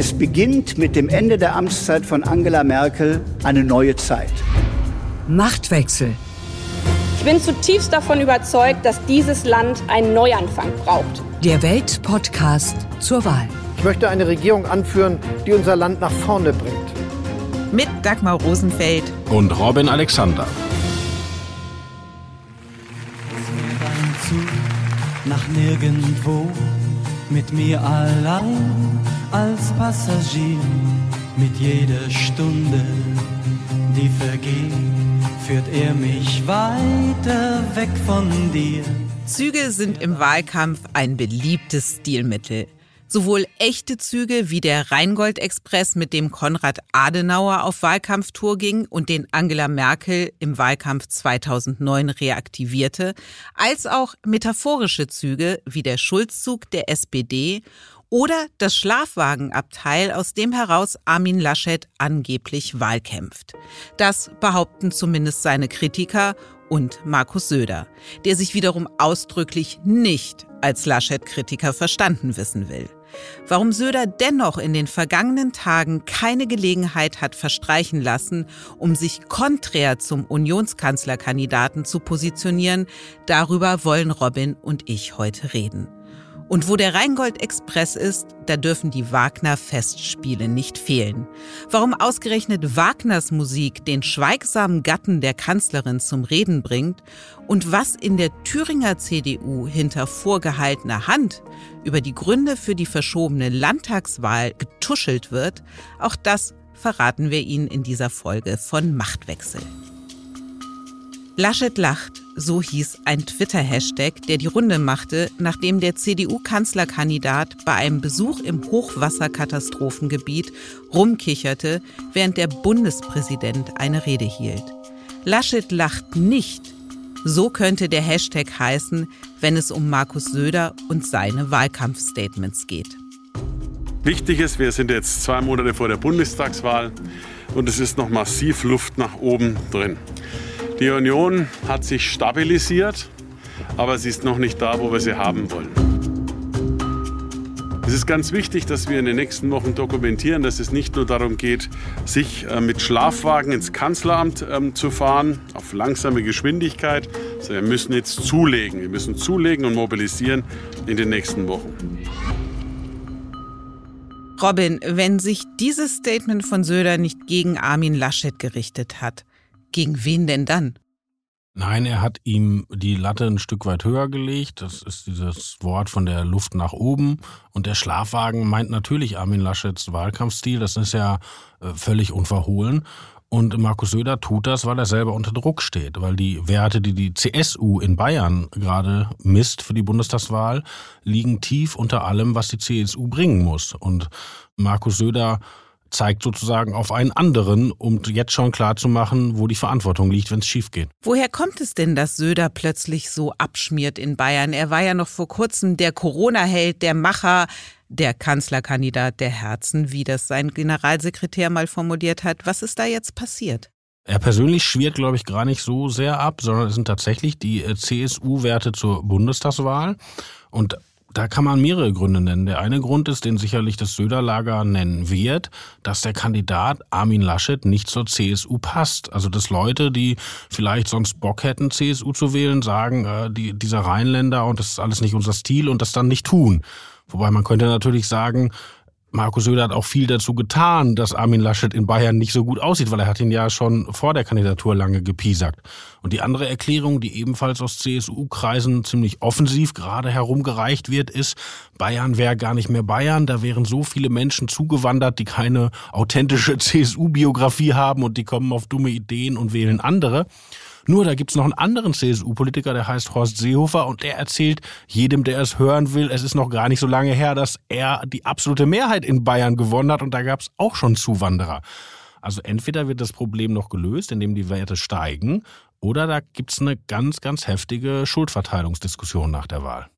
Es beginnt mit dem Ende der Amtszeit von Angela Merkel eine neue Zeit. Machtwechsel. Ich bin zutiefst davon überzeugt, dass dieses Land einen Neuanfang braucht. Der Weltpodcast zur Wahl. Ich möchte eine Regierung anführen, die unser Land nach vorne bringt. Mit Dagmar Rosenfeld und Robin Alexander. nach nirgendwo mit mir allein als Passagier mit jeder Stunde, die vergeht, führt er mich weiter weg von dir. Züge sind im Wahlkampf ein beliebtes Stilmittel. Sowohl echte Züge wie der Rheingold-Express, mit dem Konrad Adenauer auf Wahlkampftour ging und den Angela Merkel im Wahlkampf 2009 reaktivierte, als auch metaphorische Züge wie der Schulzzug der SPD oder das Schlafwagenabteil, aus dem heraus Armin Laschet angeblich wahlkämpft. Das behaupten zumindest seine Kritiker und Markus Söder, der sich wiederum ausdrücklich nicht als Laschet-Kritiker verstanden wissen will. Warum Söder dennoch in den vergangenen Tagen keine Gelegenheit hat verstreichen lassen, um sich konträr zum Unionskanzlerkandidaten zu positionieren, darüber wollen Robin und ich heute reden. Und wo der Rheingold Express ist, da dürfen die Wagner Festspiele nicht fehlen. Warum ausgerechnet Wagners Musik den schweigsamen Gatten der Kanzlerin zum Reden bringt und was in der Thüringer CDU hinter vorgehaltener Hand über die Gründe für die verschobene Landtagswahl getuschelt wird, auch das verraten wir Ihnen in dieser Folge von Machtwechsel. Laschet lacht, so hieß ein Twitter-Hashtag, der die Runde machte, nachdem der CDU-Kanzlerkandidat bei einem Besuch im Hochwasserkatastrophengebiet rumkicherte, während der Bundespräsident eine Rede hielt. Laschet lacht nicht. So könnte der Hashtag heißen, wenn es um Markus Söder und seine Wahlkampfstatements geht. Wichtig ist, wir sind jetzt zwei Monate vor der Bundestagswahl und es ist noch massiv Luft nach oben drin. Die Union hat sich stabilisiert, aber sie ist noch nicht da, wo wir sie haben wollen. Es ist ganz wichtig, dass wir in den nächsten Wochen dokumentieren, dass es nicht nur darum geht, sich äh, mit Schlafwagen ins Kanzleramt ähm, zu fahren, auf langsame Geschwindigkeit, sondern wir müssen jetzt zulegen. Wir müssen zulegen und mobilisieren in den nächsten Wochen. Robin, wenn sich dieses Statement von Söder nicht gegen Armin Laschet gerichtet hat, gegen wen denn dann? Nein, er hat ihm die Latte ein Stück weit höher gelegt. Das ist dieses Wort von der Luft nach oben. Und der Schlafwagen meint natürlich Armin Laschets Wahlkampfstil. Das ist ja äh, völlig unverhohlen. Und Markus Söder tut das, weil er selber unter Druck steht, weil die Werte, die die CSU in Bayern gerade misst für die Bundestagswahl, liegen tief unter allem, was die CSU bringen muss. Und Markus Söder zeigt sozusagen auf einen anderen, um jetzt schon klarzumachen, wo die Verantwortung liegt, wenn es schief geht. Woher kommt es denn, dass Söder plötzlich so abschmiert in Bayern? Er war ja noch vor kurzem der Corona-Held, der Macher, der Kanzlerkandidat der Herzen, wie das sein Generalsekretär mal formuliert hat. Was ist da jetzt passiert? Er persönlich schwirrt, glaube ich, gar nicht so sehr ab, sondern es sind tatsächlich die äh, CSU-Werte zur Bundestagswahl. Und da kann man mehrere Gründe nennen. Der eine Grund ist, den sicherlich das Söderlager nennen wird, dass der Kandidat Armin Laschet nicht zur CSU passt. Also dass Leute, die vielleicht sonst Bock hätten, CSU zu wählen, sagen, äh, die, dieser Rheinländer und das ist alles nicht unser Stil und das dann nicht tun. Wobei man könnte natürlich sagen, Markus Söder hat auch viel dazu getan, dass Armin Laschet in Bayern nicht so gut aussieht, weil er hat ihn ja schon vor der Kandidatur lange gepiesackt. Und die andere Erklärung, die ebenfalls aus CSU-Kreisen ziemlich offensiv gerade herumgereicht wird, ist, Bayern wäre gar nicht mehr Bayern, da wären so viele Menschen zugewandert, die keine authentische CSU-Biografie haben und die kommen auf dumme Ideen und wählen andere. Nur da gibt's noch einen anderen CSU-Politiker, der heißt Horst Seehofer und der erzählt jedem, der es hören will, es ist noch gar nicht so lange her, dass er die absolute Mehrheit in Bayern gewonnen hat und da gab's auch schon Zuwanderer. Also entweder wird das Problem noch gelöst, indem die Werte steigen, oder da gibt's eine ganz, ganz heftige Schuldverteilungsdiskussion nach der Wahl.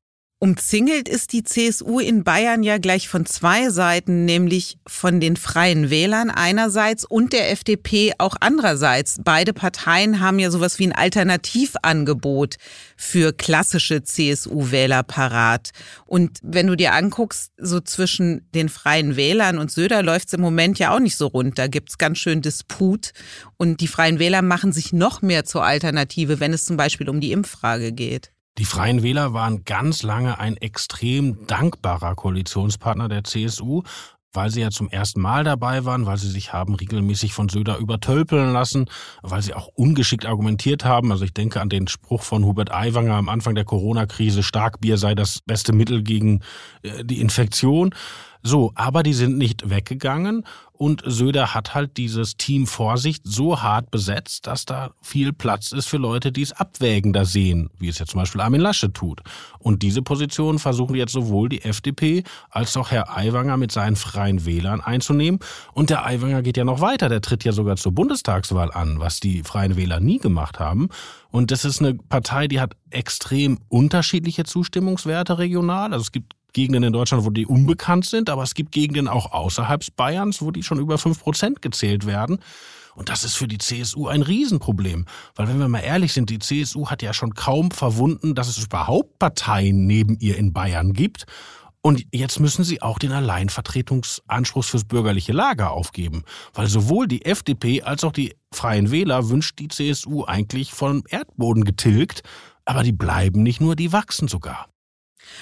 Umzingelt ist die CSU in Bayern ja gleich von zwei Seiten, nämlich von den Freien Wählern einerseits und der FDP auch andererseits. Beide Parteien haben ja sowas wie ein Alternativangebot für klassische CSU-Wähler parat. Und wenn du dir anguckst, so zwischen den Freien Wählern und Söder läuft es im Moment ja auch nicht so rund. Da gibt's ganz schön Disput. Und die Freien Wähler machen sich noch mehr zur Alternative, wenn es zum Beispiel um die Impffrage geht. Die Freien Wähler waren ganz lange ein extrem dankbarer Koalitionspartner der CSU, weil sie ja zum ersten Mal dabei waren, weil sie sich haben regelmäßig von Söder übertölpeln lassen, weil sie auch ungeschickt argumentiert haben. Also ich denke an den Spruch von Hubert Aiwanger am Anfang der Corona-Krise, Starkbier sei das beste Mittel gegen äh, die Infektion. So, aber die sind nicht weggegangen und Söder hat halt dieses Team Vorsicht so hart besetzt, dass da viel Platz ist für Leute, die es abwägender sehen, wie es jetzt zum Beispiel Armin Lasche tut. Und diese Position versuchen jetzt sowohl die FDP als auch Herr Aiwanger mit seinen freien Wählern einzunehmen. Und der Aiwanger geht ja noch weiter, der tritt ja sogar zur Bundestagswahl an, was die freien Wähler nie gemacht haben. Und das ist eine Partei, die hat extrem unterschiedliche Zustimmungswerte regional. Also es gibt Gegenden in Deutschland, wo die unbekannt sind, aber es gibt Gegenden auch außerhalb Bayerns, wo die schon über fünf Prozent gezählt werden. Und das ist für die CSU ein Riesenproblem. Weil wenn wir mal ehrlich sind, die CSU hat ja schon kaum verwunden, dass es überhaupt Parteien neben ihr in Bayern gibt. Und jetzt müssen sie auch den Alleinvertretungsanspruch fürs bürgerliche Lager aufgeben. Weil sowohl die FDP als auch die Freien Wähler wünscht die CSU eigentlich vom Erdboden getilgt. Aber die bleiben nicht nur, die wachsen sogar.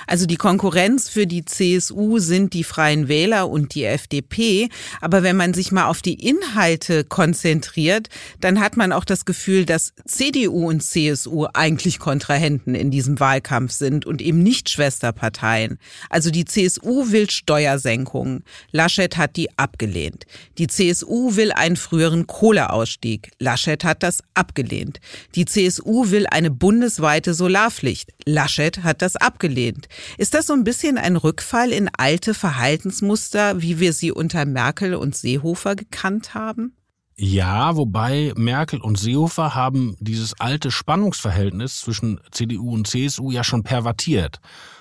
Also die Konkurrenz für die CSU sind die Freien Wähler und die FDP. Aber wenn man sich mal auf die Inhalte konzentriert, dann hat man auch das Gefühl, dass CDU und CSU eigentlich Kontrahenten in diesem Wahlkampf sind und eben nicht Schwesterparteien. Also die CSU will Steuersenkungen. Laschet hat die abgelehnt. Die CSU will einen früheren Kohleausstieg. Laschet hat das abgelehnt. Die CSU will eine bundesweite Solarpflicht. Laschet hat das abgelehnt sind. Ist das so ein bisschen ein Rückfall in alte Verhaltensmuster, wie wir sie unter Merkel und Seehofer gekannt haben? Ja, wobei Merkel und Seehofer haben dieses alte Spannungsverhältnis zwischen CDU und CSU ja schon pervertiert.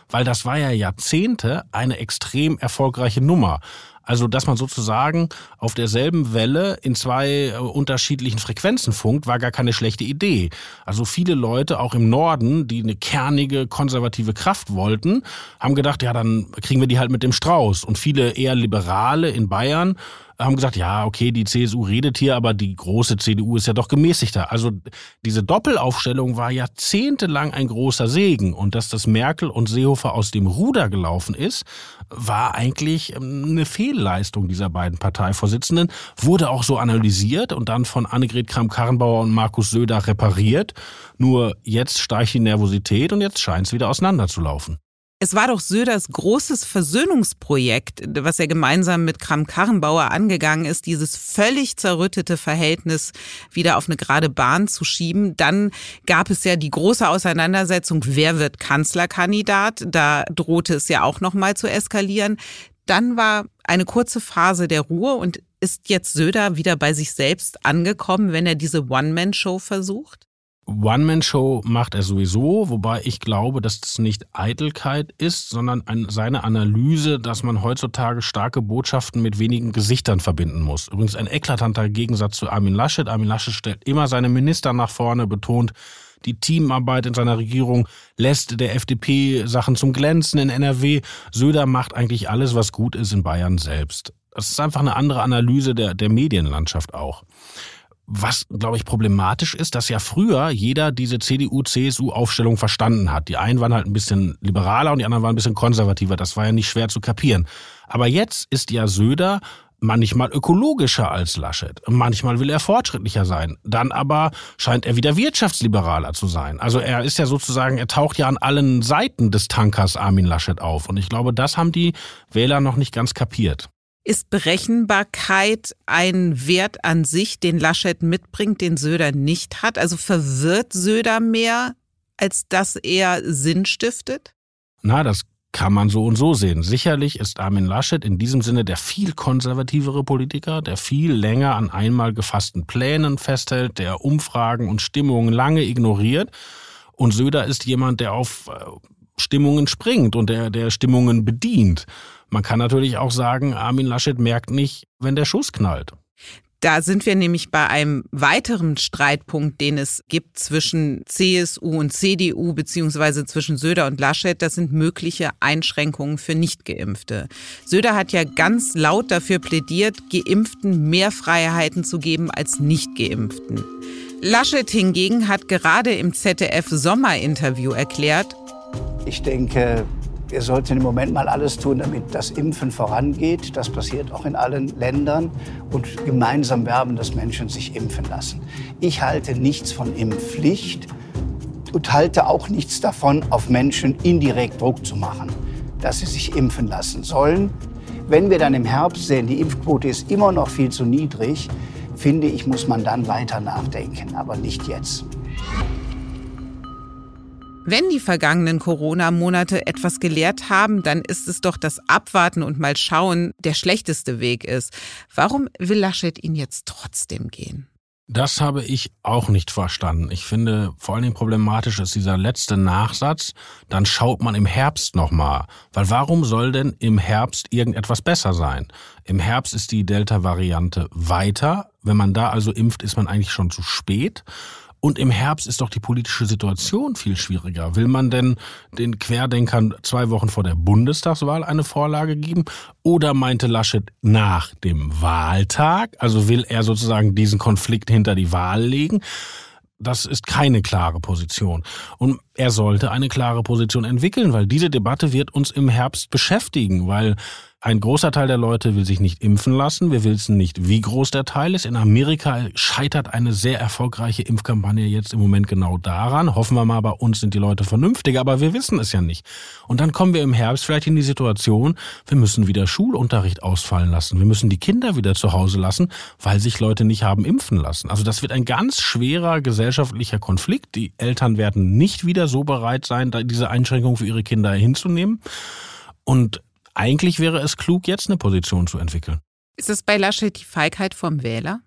Weil das war ja Jahrzehnte eine extrem erfolgreiche Nummer. Also, dass man sozusagen auf derselben Welle in zwei äh, unterschiedlichen Frequenzen funkt, war gar keine schlechte Idee. Also viele Leute, auch im Norden, die eine kernige, konservative Kraft wollten, haben gedacht, ja, dann kriegen wir die halt mit dem Strauß. Und viele eher Liberale in Bayern haben gesagt, ja, okay, die CSU redet hier, aber die große CDU ist ja doch gemäßigter. Also diese Doppelaufstellung war jahrzehntelang ein großer Segen. Und dass das Merkel und Seehofer aus dem Ruder gelaufen ist, war eigentlich ähm, eine Fehlleistung dieser beiden Parteivorsitzenden, wurde auch so analysiert und dann von Annegret Kramp-Karrenbauer und Markus Söder repariert. Nur jetzt steigt die Nervosität und jetzt scheint es wieder auseinanderzulaufen. Es war doch Söders großes Versöhnungsprojekt, was er gemeinsam mit Kram-Karrenbauer angegangen ist, dieses völlig zerrüttete Verhältnis wieder auf eine gerade Bahn zu schieben. Dann gab es ja die große Auseinandersetzung, wer wird Kanzlerkandidat? Da drohte es ja auch noch mal zu eskalieren. Dann war eine kurze Phase der Ruhe und ist jetzt Söder wieder bei sich selbst angekommen, wenn er diese One-Man-Show versucht? One-Man-Show macht er sowieso, wobei ich glaube, dass das nicht Eitelkeit ist, sondern ein, seine Analyse, dass man heutzutage starke Botschaften mit wenigen Gesichtern verbinden muss. Übrigens ein eklatanter Gegensatz zu Armin Laschet. Armin Laschet stellt immer seine Minister nach vorne, betont die Teamarbeit in seiner Regierung, lässt der FDP Sachen zum Glänzen in NRW. Söder macht eigentlich alles, was gut ist in Bayern selbst. Das ist einfach eine andere Analyse der, der Medienlandschaft auch. Was, glaube ich, problematisch ist, dass ja früher jeder diese CDU-CSU-Aufstellung verstanden hat. Die einen waren halt ein bisschen liberaler und die anderen waren ein bisschen konservativer. Das war ja nicht schwer zu kapieren. Aber jetzt ist ja Söder manchmal ökologischer als Laschet. Manchmal will er fortschrittlicher sein. Dann aber scheint er wieder wirtschaftsliberaler zu sein. Also er ist ja sozusagen, er taucht ja an allen Seiten des Tankers Armin Laschet auf. Und ich glaube, das haben die Wähler noch nicht ganz kapiert. Ist Berechenbarkeit ein Wert an sich, den Laschet mitbringt, den Söder nicht hat? Also verwirrt Söder mehr, als dass er Sinn stiftet? Na, das kann man so und so sehen. Sicherlich ist Armin Laschet in diesem Sinne der viel konservativere Politiker, der viel länger an einmal gefassten Plänen festhält, der Umfragen und Stimmungen lange ignoriert. Und Söder ist jemand, der auf äh, Stimmungen springt und der, der Stimmungen bedient. Man kann natürlich auch sagen, Armin Laschet merkt nicht, wenn der Schuss knallt. Da sind wir nämlich bei einem weiteren Streitpunkt, den es gibt zwischen CSU und CDU beziehungsweise zwischen Söder und Laschet. Das sind mögliche Einschränkungen für Nichtgeimpfte. Söder hat ja ganz laut dafür plädiert, Geimpften mehr Freiheiten zu geben als Nichtgeimpften. Laschet hingegen hat gerade im ZDF Sommerinterview erklärt, ich denke, wir sollten im Moment mal alles tun, damit das Impfen vorangeht. Das passiert auch in allen Ländern. Und gemeinsam werben, dass Menschen sich impfen lassen. Ich halte nichts von Impfpflicht und halte auch nichts davon, auf Menschen indirekt Druck zu machen, dass sie sich impfen lassen sollen. Wenn wir dann im Herbst sehen, die Impfquote ist immer noch viel zu niedrig, finde ich, muss man dann weiter nachdenken, aber nicht jetzt. Wenn die vergangenen Corona-Monate etwas gelehrt haben, dann ist es doch, dass Abwarten und mal schauen der schlechteste Weg ist. Warum will Laschet ihn jetzt trotzdem gehen? Das habe ich auch nicht verstanden. Ich finde vor allen Dingen problematisch ist dieser letzte Nachsatz, dann schaut man im Herbst nochmal. Weil warum soll denn im Herbst irgendetwas besser sein? Im Herbst ist die Delta-Variante weiter. Wenn man da also impft, ist man eigentlich schon zu spät. Und im Herbst ist doch die politische Situation viel schwieriger. Will man denn den Querdenkern zwei Wochen vor der Bundestagswahl eine Vorlage geben? Oder meinte Laschet nach dem Wahltag? Also will er sozusagen diesen Konflikt hinter die Wahl legen? Das ist keine klare Position. Und er sollte eine klare Position entwickeln, weil diese Debatte wird uns im Herbst beschäftigen, weil ein großer Teil der Leute will sich nicht impfen lassen. Wir wissen nicht, wie groß der Teil ist. In Amerika scheitert eine sehr erfolgreiche Impfkampagne jetzt im Moment genau daran. Hoffen wir mal, bei uns sind die Leute vernünftiger, aber wir wissen es ja nicht. Und dann kommen wir im Herbst vielleicht in die Situation, wir müssen wieder Schulunterricht ausfallen lassen. Wir müssen die Kinder wieder zu Hause lassen, weil sich Leute nicht haben impfen lassen. Also das wird ein ganz schwerer gesellschaftlicher Konflikt. Die Eltern werden nicht wieder so bereit sein, diese Einschränkung für ihre Kinder hinzunehmen. Und eigentlich wäre es klug, jetzt eine Position zu entwickeln. Ist es bei Laschet die Feigheit vom Wähler?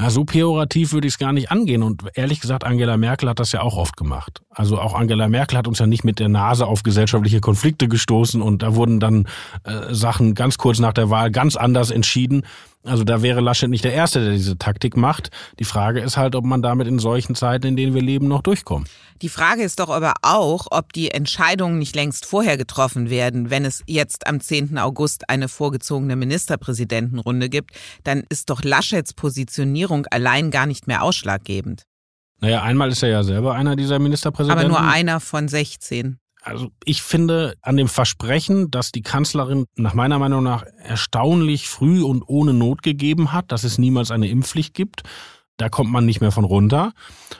Ja, so pejorativ würde ich es gar nicht angehen. Und ehrlich gesagt, Angela Merkel hat das ja auch oft gemacht. Also auch Angela Merkel hat uns ja nicht mit der Nase auf gesellschaftliche Konflikte gestoßen und da wurden dann äh, Sachen ganz kurz nach der Wahl ganz anders entschieden. Also da wäre Laschet nicht der Erste, der diese Taktik macht. Die Frage ist halt, ob man damit in solchen Zeiten, in denen wir leben, noch durchkommt. Die Frage ist doch aber auch, ob die Entscheidungen nicht längst vorher getroffen werden. Wenn es jetzt am 10. August eine vorgezogene Ministerpräsidentenrunde gibt, dann ist doch Laschets Positionierung allein gar nicht mehr ausschlaggebend. Naja, einmal ist er ja selber einer dieser Ministerpräsidenten. Aber nur einer von 16. Also ich finde an dem Versprechen, dass die Kanzlerin nach meiner Meinung nach erstaunlich früh und ohne Not gegeben hat, dass es niemals eine Impfpflicht gibt, da kommt man nicht mehr von runter.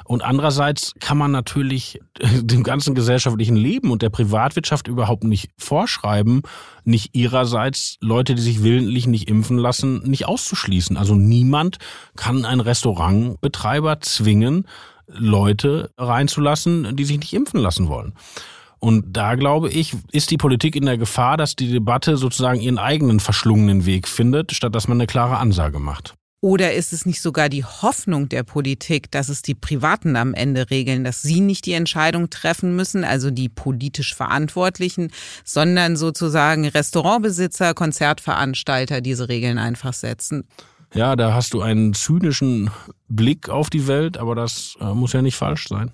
Und andererseits kann man natürlich dem ganzen gesellschaftlichen Leben und der Privatwirtschaft überhaupt nicht vorschreiben, nicht ihrerseits Leute, die sich willentlich nicht impfen lassen, nicht auszuschließen. Also niemand kann einen Restaurantbetreiber zwingen, Leute reinzulassen, die sich nicht impfen lassen wollen. Und da glaube ich, ist die Politik in der Gefahr, dass die Debatte sozusagen ihren eigenen verschlungenen Weg findet, statt dass man eine klare Ansage macht. Oder ist es nicht sogar die Hoffnung der Politik, dass es die Privaten am Ende regeln, dass sie nicht die Entscheidung treffen müssen, also die politisch Verantwortlichen, sondern sozusagen Restaurantbesitzer, Konzertveranstalter diese Regeln einfach setzen? Ja, da hast du einen zynischen Blick auf die Welt, aber das äh, muss ja nicht falsch sein.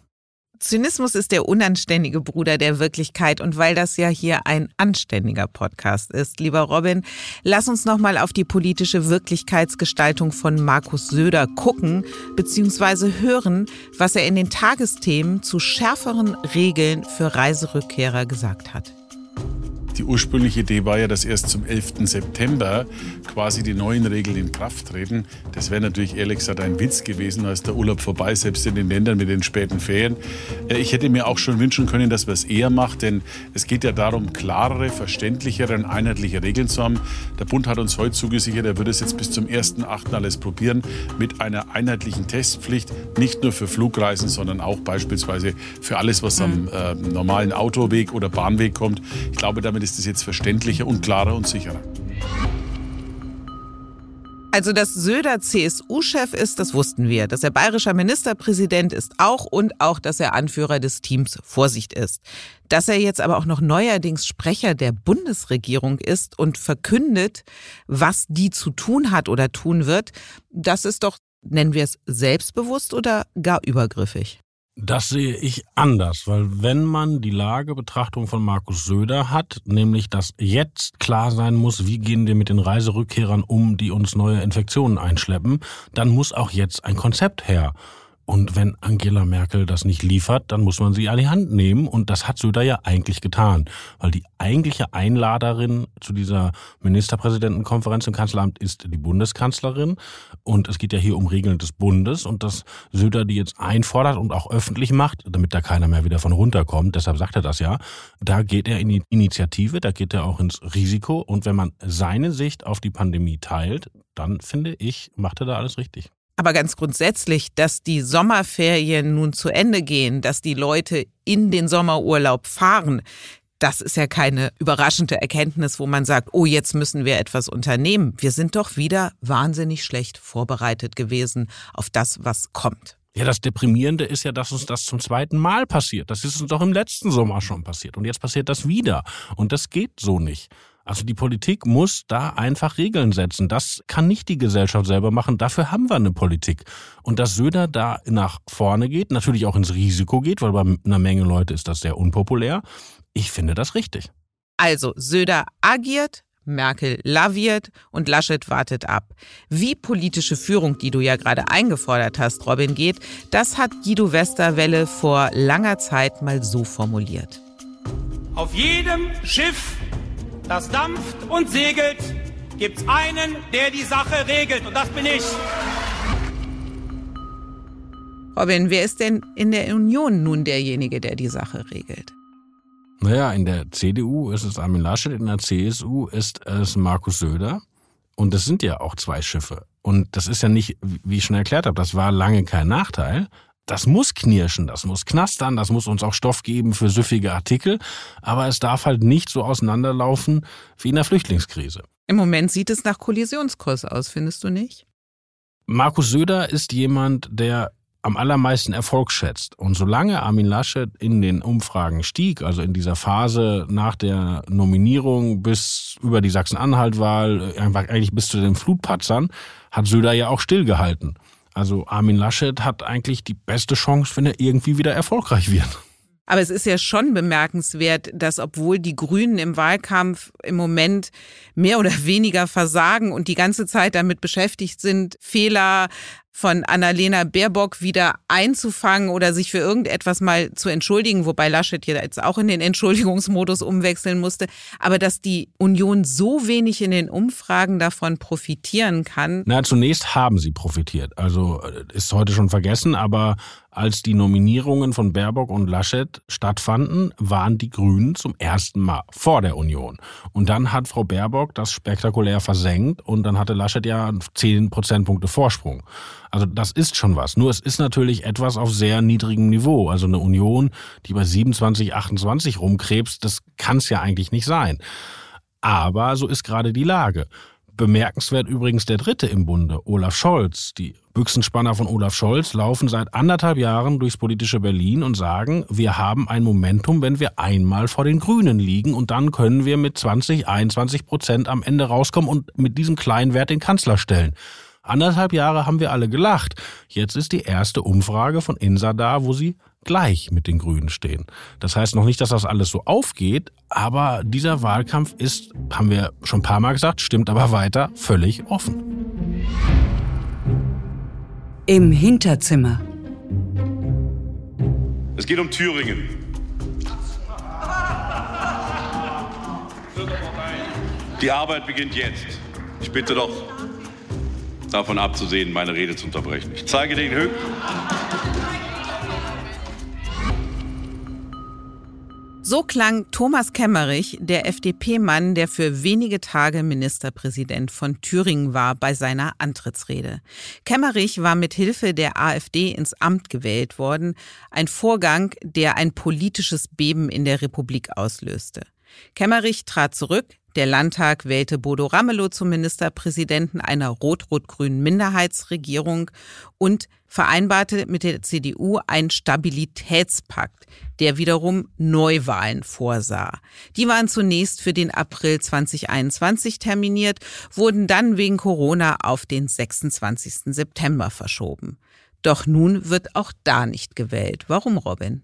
Zynismus ist der unanständige Bruder der Wirklichkeit und weil das ja hier ein anständiger Podcast ist, lieber Robin, lass uns noch mal auf die politische Wirklichkeitsgestaltung von Markus Söder gucken bzw. hören, was er in den Tagesthemen zu schärferen Regeln für Reiserückkehrer gesagt hat. Die ursprüngliche Idee war ja, dass erst zum 11. September quasi die neuen Regeln in Kraft treten. Das wäre natürlich ehrlich gesagt ein Witz gewesen, als der Urlaub vorbei, selbst in den Ländern mit den späten Ferien. Äh, ich hätte mir auch schon wünschen können, dass man es eher macht, denn es geht ja darum, klarere, verständlichere und einheitliche Regeln zu haben. Der Bund hat uns heute zugesichert, er würde es jetzt bis zum 1.8. alles probieren mit einer einheitlichen Testpflicht, nicht nur für Flugreisen, sondern auch beispielsweise für alles, was am äh, normalen Autoweg oder Bahnweg kommt. Ich glaube, damit ist es jetzt verständlicher und klarer und sicherer. Also, dass Söder CSU-Chef ist, das wussten wir. Dass er bayerischer Ministerpräsident ist auch und auch, dass er Anführer des Teams Vorsicht ist. Dass er jetzt aber auch noch neuerdings Sprecher der Bundesregierung ist und verkündet, was die zu tun hat oder tun wird, das ist doch, nennen wir es selbstbewusst oder gar übergriffig? Das sehe ich anders, weil wenn man die Lagebetrachtung von Markus Söder hat, nämlich dass jetzt klar sein muss, wie gehen wir mit den Reiserückkehrern um, die uns neue Infektionen einschleppen, dann muss auch jetzt ein Konzept her. Und wenn Angela Merkel das nicht liefert, dann muss man sie an die Hand nehmen. Und das hat Söder ja eigentlich getan. Weil die eigentliche Einladerin zu dieser Ministerpräsidentenkonferenz im Kanzleramt ist die Bundeskanzlerin. Und es geht ja hier um Regeln des Bundes. Und dass Söder die jetzt einfordert und auch öffentlich macht, damit da keiner mehr wieder von runterkommt, deshalb sagt er das ja, da geht er in die Initiative, da geht er auch ins Risiko. Und wenn man seine Sicht auf die Pandemie teilt, dann finde ich, macht er da alles richtig. Aber ganz grundsätzlich, dass die Sommerferien nun zu Ende gehen, dass die Leute in den Sommerurlaub fahren, das ist ja keine überraschende Erkenntnis, wo man sagt, oh, jetzt müssen wir etwas unternehmen. Wir sind doch wieder wahnsinnig schlecht vorbereitet gewesen auf das, was kommt. Ja, das Deprimierende ist ja, dass uns das zum zweiten Mal passiert. Das ist uns doch im letzten Sommer schon passiert. Und jetzt passiert das wieder. Und das geht so nicht. Also die Politik muss da einfach Regeln setzen. Das kann nicht die Gesellschaft selber machen. Dafür haben wir eine Politik. Und dass Söder da nach vorne geht, natürlich auch ins Risiko geht, weil bei einer Menge Leute ist das sehr unpopulär. Ich finde das richtig. Also Söder agiert, Merkel laviert und Laschet wartet ab. Wie politische Führung, die du ja gerade eingefordert hast, Robin, geht, das hat Guido Westerwelle vor langer Zeit mal so formuliert. Auf jedem Schiff das dampft und segelt, gibt's einen, der die Sache regelt. Und das bin ich. Robin, wer ist denn in der Union nun derjenige, der die Sache regelt? Naja, in der CDU ist es Armin Laschet, in der CSU ist es Markus Söder. Und das sind ja auch zwei Schiffe. Und das ist ja nicht, wie ich schon erklärt habe, das war lange kein Nachteil das muss knirschen, das muss knastern, das muss uns auch Stoff geben für süffige Artikel, aber es darf halt nicht so auseinanderlaufen wie in der Flüchtlingskrise. Im Moment sieht es nach Kollisionskurs aus, findest du nicht? Markus Söder ist jemand, der am allermeisten Erfolg schätzt. Und solange Armin Laschet in den Umfragen stieg, also in dieser Phase nach der Nominierung bis über die Sachsen-Anhalt-Wahl, eigentlich bis zu den Flutpatzern, hat Söder ja auch stillgehalten. Also Armin Laschet hat eigentlich die beste Chance, wenn er irgendwie wieder erfolgreich wird. Aber es ist ja schon bemerkenswert, dass obwohl die Grünen im Wahlkampf im Moment mehr oder weniger versagen und die ganze Zeit damit beschäftigt sind, Fehler von Annalena Baerbock wieder einzufangen oder sich für irgendetwas mal zu entschuldigen, wobei Laschet hier jetzt auch in den Entschuldigungsmodus umwechseln musste, aber dass die Union so wenig in den Umfragen davon profitieren kann. Na, zunächst haben sie profitiert. Also äh, ist heute schon vergessen, aber als die Nominierungen von Baerbock und Laschet stattfanden, waren die Grünen zum ersten Mal vor der Union. Und dann hat Frau Baerbock das spektakulär versenkt und dann hatte Laschet ja 10 Prozentpunkte Vorsprung. Also das ist schon was. Nur es ist natürlich etwas auf sehr niedrigem Niveau. Also eine Union, die bei 27, 28 rumkrebst, das kann es ja eigentlich nicht sein. Aber so ist gerade die Lage. Bemerkenswert übrigens der Dritte im Bunde, Olaf Scholz. Die Büchsenspanner von Olaf Scholz laufen seit anderthalb Jahren durchs politische Berlin und sagen, wir haben ein Momentum, wenn wir einmal vor den Grünen liegen und dann können wir mit 20, 21 Prozent am Ende rauskommen und mit diesem kleinen Wert den Kanzler stellen. Anderthalb Jahre haben wir alle gelacht. Jetzt ist die erste Umfrage von INSA da, wo sie gleich mit den Grünen stehen. Das heißt noch nicht, dass das alles so aufgeht, aber dieser Wahlkampf ist, haben wir schon ein paar Mal gesagt, stimmt aber weiter, völlig offen. Im Hinterzimmer. Es geht um Thüringen. Die Arbeit beginnt jetzt. Ich bitte doch davon abzusehen, meine Rede zu unterbrechen. Ich zeige den Höhen. So klang Thomas Kemmerich, der FDP-Mann, der für wenige Tage Ministerpräsident von Thüringen war, bei seiner Antrittsrede. Kemmerich war mit Hilfe der AfD ins Amt gewählt worden, ein Vorgang, der ein politisches Beben in der Republik auslöste. Kemmerich trat zurück, Der Landtag wählte Bodo Ramelow zum Ministerpräsidenten einer rot-rot-grünen Minderheitsregierung und vereinbarte mit der CDU einen Stabilitätspakt, der wiederum Neuwahlen vorsah. Die waren zunächst für den April 2021 terminiert, wurden dann wegen Corona auf den 26. September verschoben. Doch nun wird auch da nicht gewählt. Warum, Robin?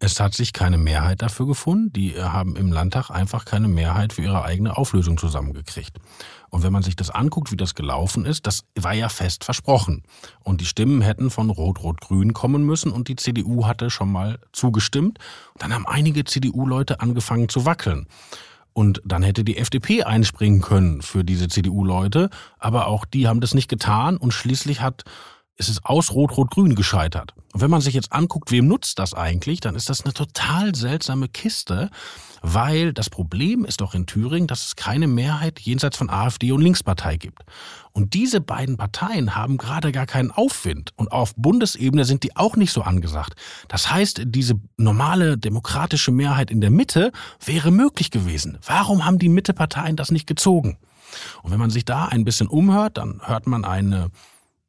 Es hat sich keine Mehrheit dafür gefunden. Die äh, haben im Landtag einfach keine Mehrheit für ihre eigene Auflösung zusammengekriegt. Und wenn man sich das anguckt, wie das gelaufen ist, das war ja fest versprochen. Und die Stimmen hätten von Rot-Rot-Grün kommen müssen und die CDU hatte schon mal zugestimmt. Dann haben einige CDU-Leute angefangen zu wackeln. Und dann hätte die FDP einspringen können für diese CDU-Leute, aber auch die haben das nicht getan und schließlich hat es ist aus Rot-Rot-Grün gescheitert. Und wenn man sich jetzt anguckt, wem nutzt das eigentlich, dann ist das eine total seltsame Kiste, weil das Problem ist doch in Thüringen, dass es keine Mehrheit jenseits von AfD und Linkspartei gibt. Und diese beiden Parteien haben gerade gar keinen Aufwind. Und auf Bundesebene sind die auch nicht so angesagt. Das heißt, diese normale demokratische Mehrheit in der Mitte wäre möglich gewesen. Warum haben die Mitteparteien das nicht gezogen? Und wenn man sich da ein bisschen umhört, dann hört man eine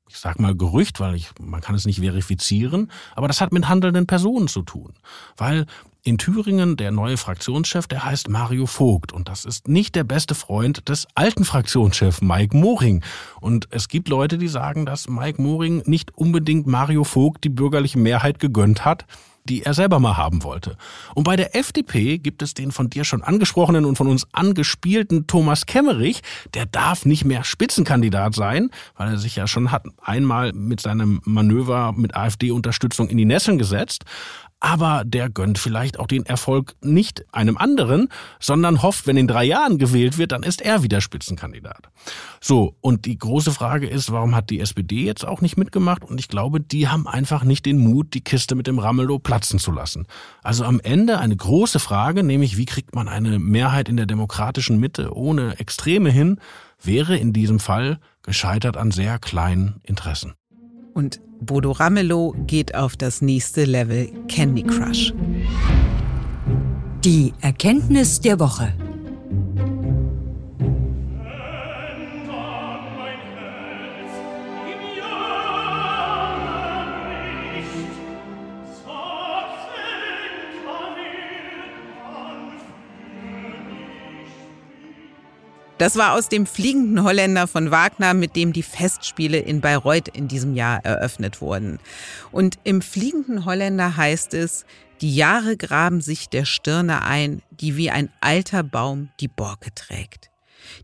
ich sag mal Gerücht, weil ich, man kann es nicht verifizieren, aber das hat mit handelnden Personen zu tun. Weil in Thüringen der neue Fraktionschef, der heißt Mario Vogt und das ist nicht der beste Freund des alten Fraktionschefs Mike Moring. Und es gibt Leute, die sagen, dass Mike Moring nicht unbedingt Mario Vogt die bürgerliche Mehrheit gegönnt hat, die er selber mal haben wollte. Und bei der FDP gibt es den von dir schon angesprochenen und von uns angespielten Thomas Kemmerich. Der darf nicht mehr Spitzenkandidat sein, weil er sich ja schon hat einmal mit seinem Manöver mit AfD-Unterstützung in die Nesseln gesetzt aber der gönnt vielleicht auch den Erfolg nicht einem anderen, sondern hofft, wenn in drei Jahren gewählt wird, dann ist er wieder Spitzenkandidat. So, und die große Frage ist, warum hat die SPD jetzt auch nicht mitgemacht? Und ich glaube, die haben einfach nicht den Mut, die Kiste mit dem Ramelow platzen zu lassen. Also am Ende eine große Frage, nämlich wie kriegt man eine Mehrheit in der demokratischen Mitte ohne Extreme hin, wäre in diesem Fall gescheitert an sehr kleinen Interessen. Und Bodo Ramelow geht auf das nächste Level Candy Crush. Die Erkenntnis der Woche. Das war aus dem Fliegenden Holländer von Wagner, mit dem die Festspiele in Bayreuth in diesem Jahr eröffnet wurden. Und im Fliegenden Holländer heißt es, die Jahre graben sich der Stirne ein, die wie ein alter Baum die Borke trägt.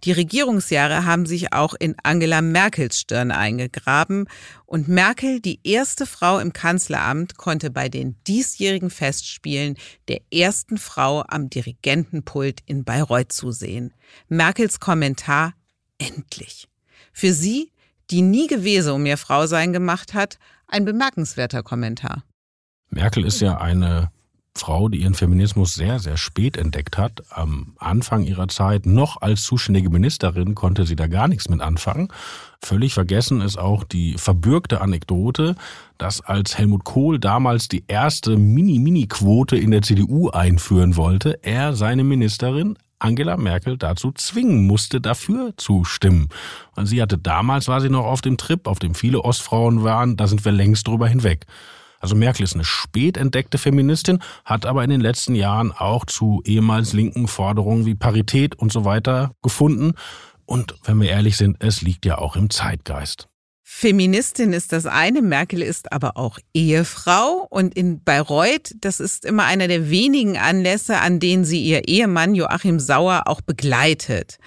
Die Regierungsjahre haben sich auch in Angela Merkels Stirn eingegraben und Merkel, die erste Frau im Kanzleramt, konnte bei den diesjährigen Festspielen der ersten Frau am Dirigentenpult in Bayreuth zusehen. Merkels Kommentar Endlich. Für sie, die nie gewesen um ihr Frausein gemacht hat, ein bemerkenswerter Kommentar. Merkel ist ja eine Frau, die ihren Feminismus sehr, sehr spät entdeckt hat. Am Anfang ihrer Zeit, noch als zuständige Ministerin, konnte sie da gar nichts mit anfangen. Völlig vergessen ist auch die verbürgte Anekdote, dass als Helmut Kohl damals die erste Mini-Mini-Quote in der CDU einführen wollte, er seine Ministerin Angela Merkel dazu zwingen musste, dafür zu stimmen. Und sie hatte damals, war sie noch auf dem Trip, auf dem viele Ostfrauen waren, da sind wir längst drüber hinweg. Also Merkel ist eine spät entdeckte Feministin, hat aber in den letzten Jahren auch zu ehemals linken Forderungen wie Parität und so weiter gefunden. Und wenn wir ehrlich sind, es liegt ja auch im Zeitgeist. Feministin ist das eine, Merkel ist aber auch Ehefrau und in Bayreuth, das ist immer einer der wenigen Anlässe, an denen sie ihr Ehemann Joachim Sauer auch begleitet.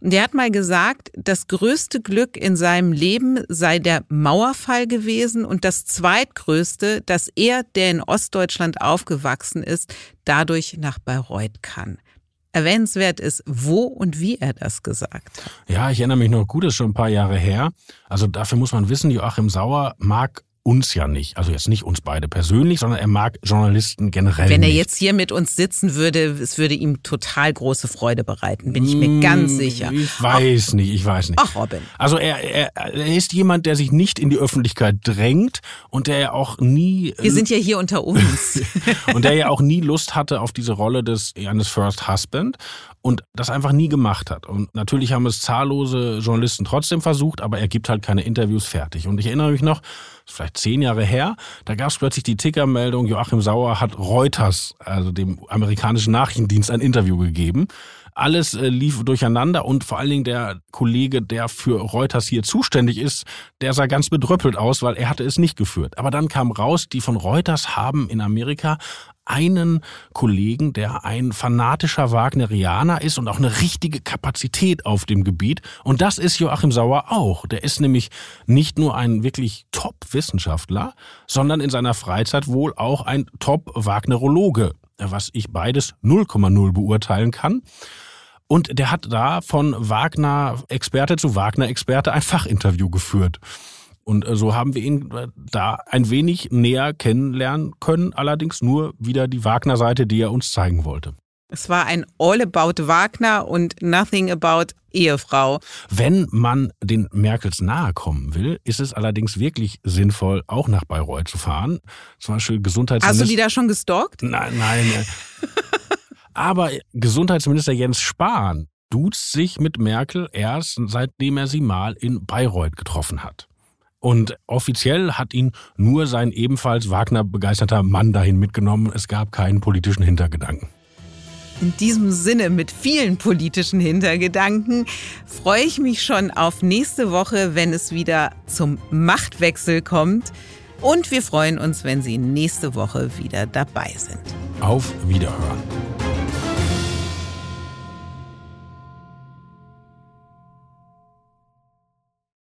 Und der hat mal gesagt, das größte Glück in seinem Leben sei der Mauerfall gewesen und das zweitgrößte, dass er, der in Ostdeutschland aufgewachsen ist, dadurch nach Bayreuth kann. Erwähnenswert ist, wo und wie er das gesagt hat. Ja, ich erinnere mich noch gut, ist schon ein paar Jahre her. Also dafür muss man wissen, Joachim Sauer mag uns ja nicht. Also jetzt nicht uns beide persönlich, sondern er mag Journalisten generell. Wenn er nicht. jetzt hier mit uns sitzen würde, es würde ihm total große Freude bereiten, bin ich mir ganz sicher. Ich weiß nicht, ich weiß nicht. Ach, Robin. Also er, er, er ist jemand, der sich nicht in die Öffentlichkeit drängt und der ja auch nie Wir sind ja hier unter uns. und der ja auch nie Lust hatte auf diese Rolle des eines First Husband und das einfach nie gemacht hat. Und natürlich haben es zahllose Journalisten trotzdem versucht, aber er gibt halt keine Interviews fertig. Und ich erinnere mich noch, vielleicht zehn Jahre her, da gab es plötzlich die Tickermeldung, Joachim Sauer hat Reuters, also dem amerikanischen Nachrichtendienst, ein Interview gegeben. Alles äh, lief durcheinander und vor allen Dingen der Kollege, der für Reuters hier zuständig ist, der sah ganz bedröppelt aus, weil er hatte es nicht geführt. Aber dann kam raus, die von Reuters haben in Amerika einen Kollegen, der ein fanatischer Wagnerianer ist und auch eine richtige Kapazität auf dem Gebiet. Und das ist Joachim Sauer auch. Der ist nämlich nicht nur ein wirklich Top-Wissenschaftler, sondern in seiner Freizeit wohl auch ein Top-Wagnerologe, was ich beides 0,0 beurteilen kann. Und der hat da von Wagner-Experte zu Wagner-Experte ein Fachinterview geführt. Und äh, so haben wir ihn äh, da ein wenig näher kennenlernen können, allerdings nur wieder die Wagner-Seite, die er uns zeigen wollte. Es war ein All About Wagner und Nothing About Ehefrau. Wenn man den Merkels nahe kommen will, ist es allerdings wirklich sinnvoll, auch nach Bayreuth zu fahren. Zum Beispiel Gesundheitsminister. Hast du die da schon gestalkt? Nein, nein. Aber Gesundheitsminister Jens Spahn duzt sich mit Merkel erst, seitdem er sie mal in Bayreuth getroffen hat. Und offiziell hat ihn nur sein ebenfalls Wagner-begeisterter Mann dahin mitgenommen. Es gab keinen politischen Hintergedanken. In diesem Sinne mit vielen politischen Hintergedanken freue ich mich schon auf nächste Woche, wenn es wieder zum Machtwechsel kommt. Und wir freuen uns, wenn Sie nächste Woche wieder dabei sind. Auf Wiederhören.